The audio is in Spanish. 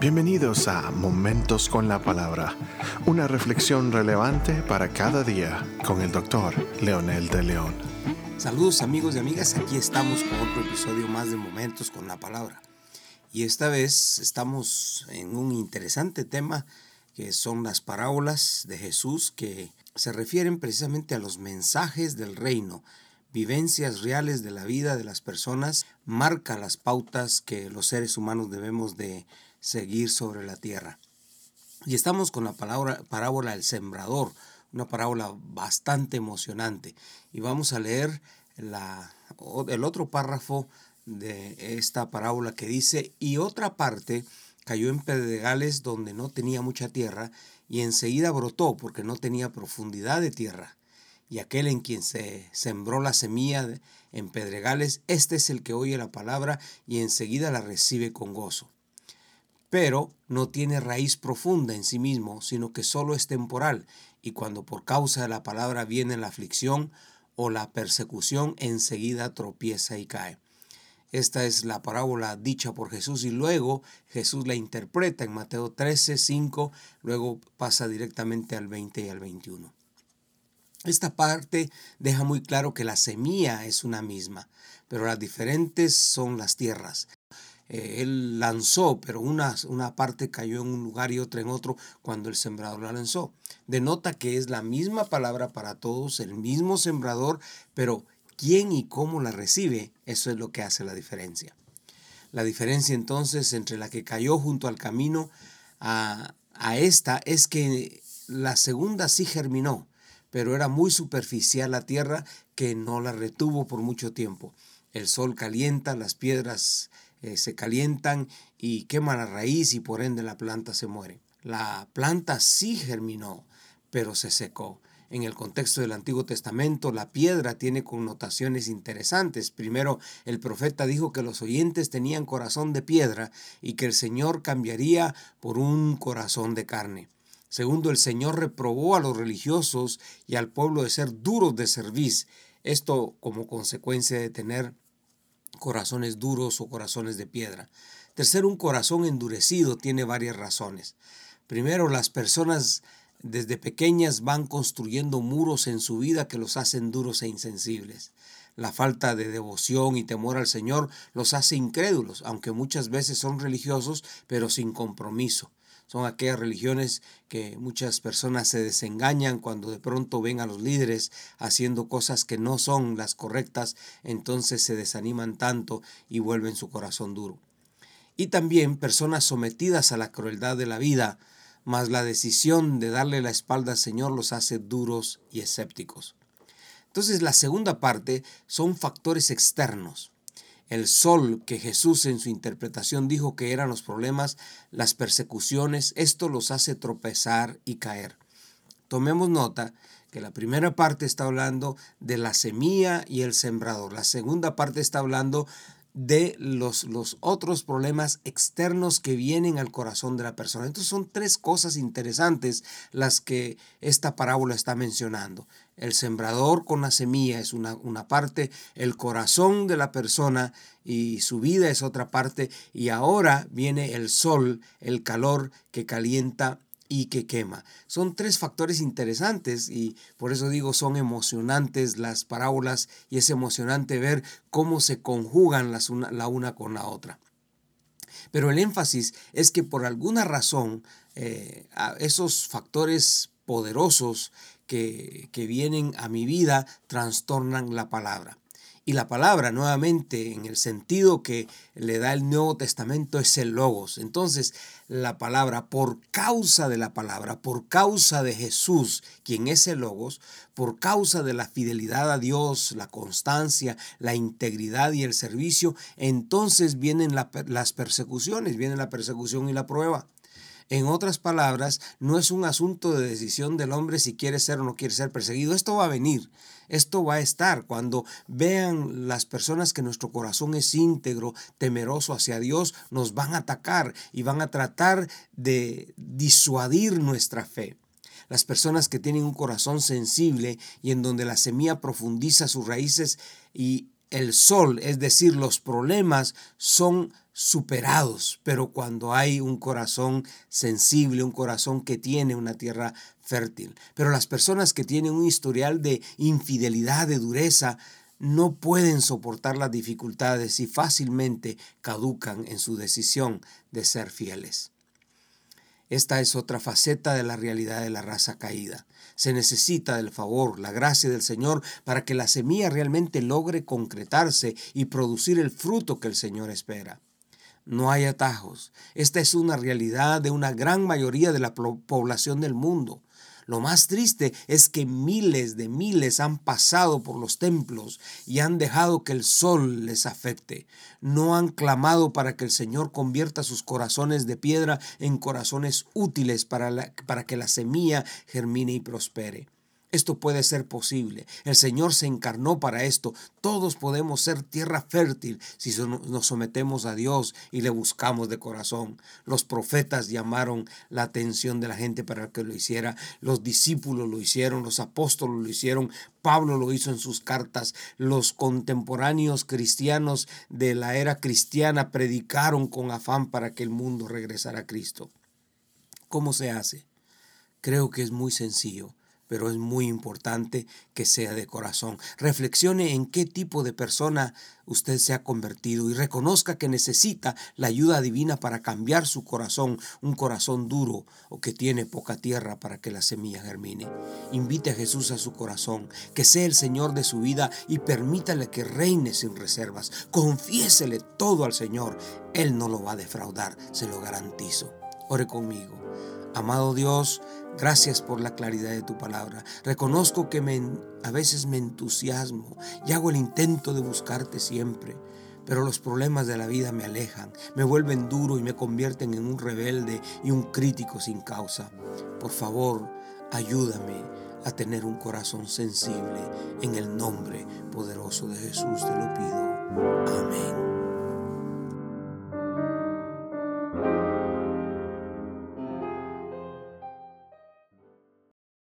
Bienvenidos a Momentos con la Palabra, una reflexión relevante para cada día con el doctor Leonel de León. Saludos amigos y amigas, aquí estamos con otro episodio más de Momentos con la Palabra. Y esta vez estamos en un interesante tema que son las parábolas de Jesús que se refieren precisamente a los mensajes del reino, vivencias reales de la vida de las personas, marca las pautas que los seres humanos debemos de seguir sobre la tierra. Y estamos con la palabra, parábola del sembrador, una parábola bastante emocionante. Y vamos a leer la, el otro párrafo de esta parábola que dice, y otra parte cayó en pedregales donde no tenía mucha tierra, y enseguida brotó porque no tenía profundidad de tierra. Y aquel en quien se sembró la semilla en pedregales, este es el que oye la palabra y enseguida la recibe con gozo pero no tiene raíz profunda en sí mismo, sino que solo es temporal, y cuando por causa de la palabra viene la aflicción o la persecución, enseguida tropieza y cae. Esta es la parábola dicha por Jesús y luego Jesús la interpreta en Mateo 13, 5, luego pasa directamente al 20 y al 21. Esta parte deja muy claro que la semilla es una misma, pero las diferentes son las tierras. Eh, él lanzó, pero una, una parte cayó en un lugar y otra en otro cuando el sembrador la lanzó. Denota que es la misma palabra para todos, el mismo sembrador, pero quién y cómo la recibe, eso es lo que hace la diferencia. La diferencia entonces entre la que cayó junto al camino a, a esta es que la segunda sí germinó, pero era muy superficial la tierra que no la retuvo por mucho tiempo. El sol calienta, las piedras eh, se calientan y queman la raíz y por ende la planta se muere. La planta sí germinó, pero se secó. En el contexto del Antiguo Testamento, la piedra tiene connotaciones interesantes. Primero, el profeta dijo que los oyentes tenían corazón de piedra y que el Señor cambiaría por un corazón de carne. Segundo, el Señor reprobó a los religiosos y al pueblo de ser duros de servicio. Esto como consecuencia de tener corazones duros o corazones de piedra. Tercero, un corazón endurecido tiene varias razones. Primero, las personas desde pequeñas van construyendo muros en su vida que los hacen duros e insensibles. La falta de devoción y temor al Señor los hace incrédulos, aunque muchas veces son religiosos, pero sin compromiso. Son aquellas religiones que muchas personas se desengañan cuando de pronto ven a los líderes haciendo cosas que no son las correctas, entonces se desaniman tanto y vuelven su corazón duro. Y también personas sometidas a la crueldad de la vida, mas la decisión de darle la espalda al Señor los hace duros y escépticos. Entonces la segunda parte son factores externos el sol que Jesús en su interpretación dijo que eran los problemas, las persecuciones, esto los hace tropezar y caer. Tomemos nota que la primera parte está hablando de la semilla y el sembrador, la segunda parte está hablando de los, los, otros problemas externos que vienen al corazón de la persona. Entonces son tres cosas interesantes las que esta parábola está mencionando. El sembrador con la semilla es una, una parte, el corazón de la persona y su vida es otra parte, y ahora viene el sol, el calor que calienta y que quema. Son tres factores interesantes y por eso digo son emocionantes las parábolas y es emocionante ver cómo se conjugan las una, la una con la otra. Pero el énfasis es que por alguna razón eh, esos factores poderosos que, que vienen a mi vida trastornan la palabra. Y la palabra, nuevamente, en el sentido que le da el Nuevo Testamento, es el logos. Entonces, la palabra, por causa de la palabra, por causa de Jesús, quien es el logos, por causa de la fidelidad a Dios, la constancia, la integridad y el servicio, entonces vienen las persecuciones, viene la persecución y la prueba. En otras palabras, no es un asunto de decisión del hombre si quiere ser o no quiere ser perseguido. Esto va a venir, esto va a estar. Cuando vean las personas que nuestro corazón es íntegro, temeroso hacia Dios, nos van a atacar y van a tratar de disuadir nuestra fe. Las personas que tienen un corazón sensible y en donde la semilla profundiza sus raíces y el sol, es decir, los problemas son superados, pero cuando hay un corazón sensible, un corazón que tiene una tierra fértil. Pero las personas que tienen un historial de infidelidad, de dureza, no pueden soportar las dificultades y fácilmente caducan en su decisión de ser fieles. Esta es otra faceta de la realidad de la raza caída. Se necesita del favor, la gracia del Señor para que la semilla realmente logre concretarse y producir el fruto que el Señor espera. No hay atajos. Esta es una realidad de una gran mayoría de la población del mundo. Lo más triste es que miles de miles han pasado por los templos y han dejado que el sol les afecte. No han clamado para que el Señor convierta sus corazones de piedra en corazones útiles para, para que la semilla germine y prospere. Esto puede ser posible. El Señor se encarnó para esto. Todos podemos ser tierra fértil si nos sometemos a Dios y le buscamos de corazón. Los profetas llamaron la atención de la gente para que lo hiciera. Los discípulos lo hicieron, los apóstoles lo hicieron, Pablo lo hizo en sus cartas. Los contemporáneos cristianos de la era cristiana predicaron con afán para que el mundo regresara a Cristo. ¿Cómo se hace? Creo que es muy sencillo pero es muy importante que sea de corazón. Reflexione en qué tipo de persona usted se ha convertido y reconozca que necesita la ayuda divina para cambiar su corazón, un corazón duro o que tiene poca tierra para que la semilla germine. Invite a Jesús a su corazón, que sea el Señor de su vida y permítale que reine sin reservas. Confiésele todo al Señor. Él no lo va a defraudar, se lo garantizo. Ore conmigo. Amado Dios, gracias por la claridad de tu palabra. Reconozco que a veces me entusiasmo y hago el intento de buscarte siempre, pero los problemas de la vida me alejan, me vuelven duro y me convierten en un rebelde y un crítico sin causa. Por favor, ayúdame a tener un corazón sensible. En el nombre poderoso de Jesús te lo pido. Amén.